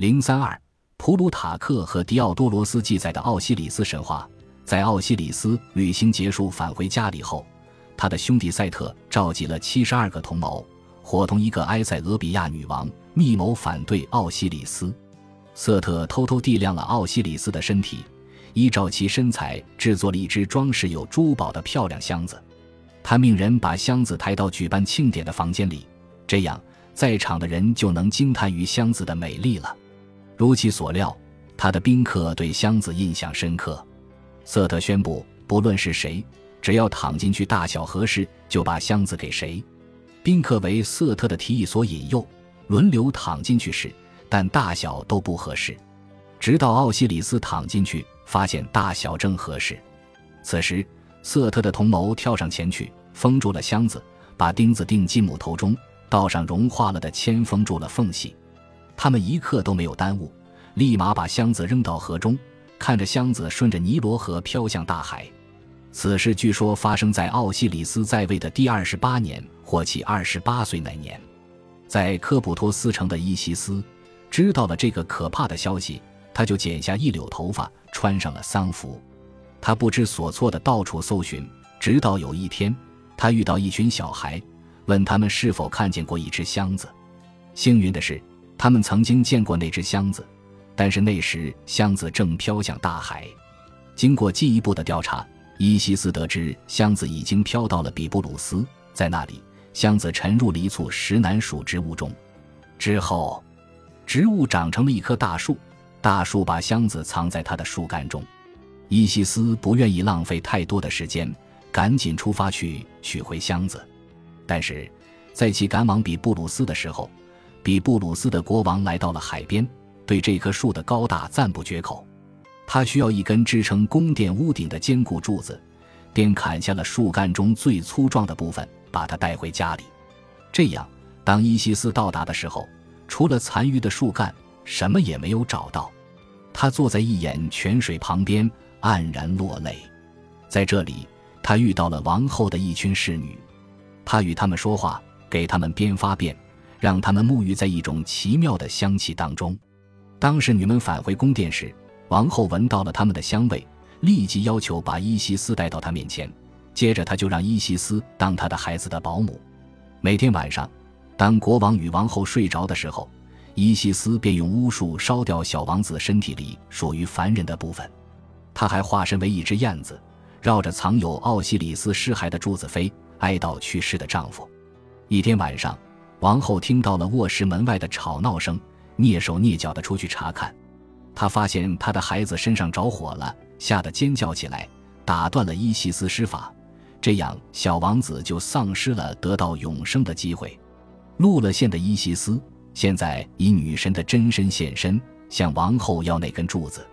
零三二，普鲁塔克和狄奥多罗斯记载的奥西里斯神话，在奥西里斯旅行结束返回家里后，他的兄弟赛特召集了七十二个同谋，伙同一个埃塞俄比亚女王，密谋反对奥西里斯。瑟特偷偷地量了奥西里斯的身体，依照其身材制作了一只装饰有珠宝的漂亮箱子。他命人把箱子抬到举办庆典的房间里，这样在场的人就能惊叹于箱子的美丽了。如其所料，他的宾客对箱子印象深刻。瑟特宣布，不论是谁，只要躺进去大小合适，就把箱子给谁。宾客为瑟特的提议所引诱，轮流躺进去时，但大小都不合适。直到奥西里斯躺进去，发现大小正合适。此时，瑟特的同谋跳上前去，封住了箱子，把钉子钉进木头中，倒上融化了的铅，封住了缝隙。他们一刻都没有耽误，立马把箱子扔到河中，看着箱子顺着尼罗河飘向大海。此事据说发生在奥西里斯在位的第二十八年或其二十八岁那年。在科普托斯城的伊西斯知道了这个可怕的消息，他就剪下一绺头发，穿上了丧服。他不知所措地到处搜寻，直到有一天，他遇到一群小孩，问他们是否看见过一只箱子。幸运的是。他们曾经见过那只箱子，但是那时箱子正飘向大海。经过进一步的调查，伊西斯得知箱子已经飘到了比布鲁斯，在那里，箱子沉入了一簇石楠属植物中。之后，植物长成了一棵大树，大树把箱子藏在它的树干中。伊西斯不愿意浪费太多的时间，赶紧出发去取回箱子。但是，在其赶往比布鲁斯的时候，比布鲁斯的国王来到了海边，对这棵树的高大赞不绝口。他需要一根支撑宫殿屋顶的坚固柱子，便砍下了树干中最粗壮的部分，把它带回家里。这样，当伊西斯到达的时候，除了残余的树干，什么也没有找到。他坐在一眼泉水旁边，黯然落泪。在这里，他遇到了王后的一群侍女，他与他们说话，给他们编发辫。让他们沐浴在一种奇妙的香气当中。当侍女们返回宫殿时，王后闻到了他们的香味，立即要求把伊西斯带到她面前。接着，他就让伊西斯当他的孩子的保姆。每天晚上，当国王与王后睡着的时候，伊西斯便用巫术烧掉小王子身体里属于凡人的部分。他还化身为一只燕子，绕着藏有奥西里斯尸骸的柱子飞，哀悼去世的丈夫。一天晚上。王后听到了卧室门外的吵闹声，蹑手蹑脚地出去查看。她发现她的孩子身上着火了，吓得尖叫起来，打断了伊西斯施法。这样，小王子就丧失了得到永生的机会。露了馅的伊西斯现在以女神的真身现身，向王后要那根柱子。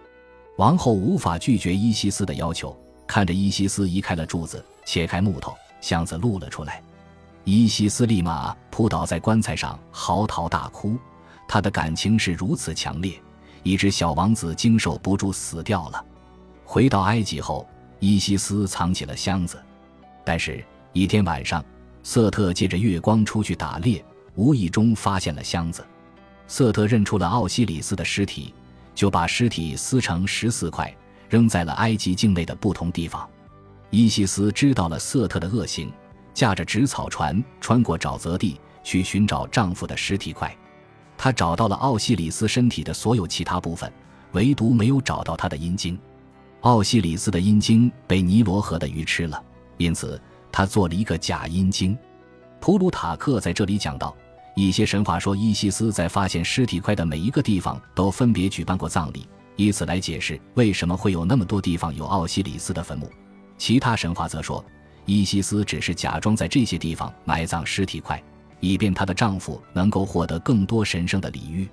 王后无法拒绝伊西斯的要求，看着伊西斯移开了柱子，切开木头，箱子露了出来。伊西斯立马扑倒在棺材上，嚎啕大哭。他的感情是如此强烈，以致小王子经受不住死掉了。回到埃及后，伊西斯藏起了箱子。但是，一天晚上，瑟特借着月光出去打猎，无意中发现了箱子。瑟特认出了奥西里斯的尸体，就把尸体撕成十四块，扔在了埃及境内的不同地方。伊西斯知道了瑟特的恶行。驾着纸草船穿过沼泽地去寻找丈夫的尸体块，她找到了奥西里斯身体的所有其他部分，唯独没有找到他的阴茎。奥西里斯的阴茎被尼罗河的鱼吃了，因此他做了一个假阴茎。普鲁塔克在这里讲到，一些神话说伊西斯在发现尸体块的每一个地方都分别举办过葬礼，以此来解释为什么会有那么多地方有奥西里斯的坟墓。其他神话则说。伊西斯只是假装在这些地方埋葬尸体块，以便她的丈夫能够获得更多神圣的礼遇。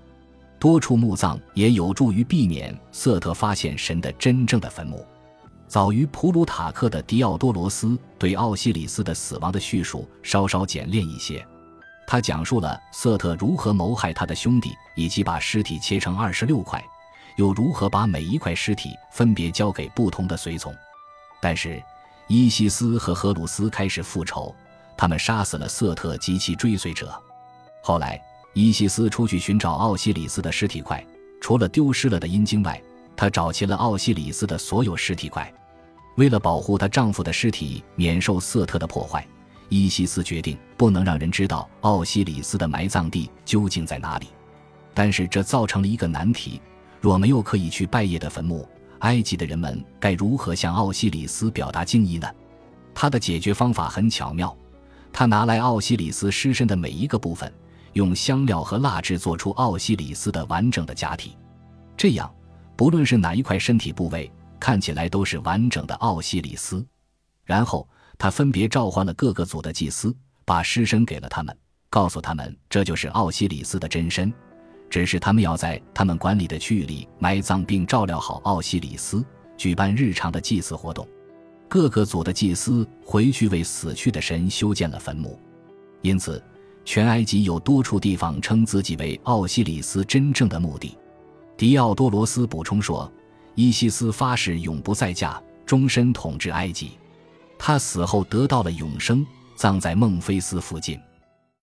多处墓葬也有助于避免瑟特发现神的真正的坟墓。早于普鲁塔克的狄奥多罗斯对奥西里斯的死亡的叙述稍稍简练一些，他讲述了瑟特如何谋害他的兄弟，以及把尸体切成二十六块，又如何把每一块尸体分别交给不同的随从。但是。伊西斯和荷鲁斯开始复仇，他们杀死了瑟特及其追随者。后来，伊西斯出去寻找奥西里斯的尸体块，除了丢失了的阴茎外，她找齐了奥西里斯的所有尸体块。为了保护她丈夫的尸体免受瑟特的破坏，伊西斯决定不能让人知道奥西里斯的埋葬地究竟在哪里。但是这造成了一个难题：若没有可以去拜谒的坟墓，埃及的人们该如何向奥西里斯表达敬意呢？他的解决方法很巧妙，他拿来奥西里斯尸身的每一个部分，用香料和蜡制作出奥西里斯的完整的假体，这样不论是哪一块身体部位。看起来都是完整的奥西里斯，然后他分别召唤了各个组的祭司，把尸身给了他们，告诉他们这就是奥西里斯的真身，只是他们要在他们管理的区域里埋葬并照料好奥西里斯，举办日常的祭祀活动。各个组的祭司回去为死去的神修建了坟墓，因此全埃及有多处地方称自己为奥西里斯真正的墓地。迪奥多罗斯补充说。伊西斯发誓永不再嫁，终身统治埃及。他死后得到了永生，葬在孟菲斯附近。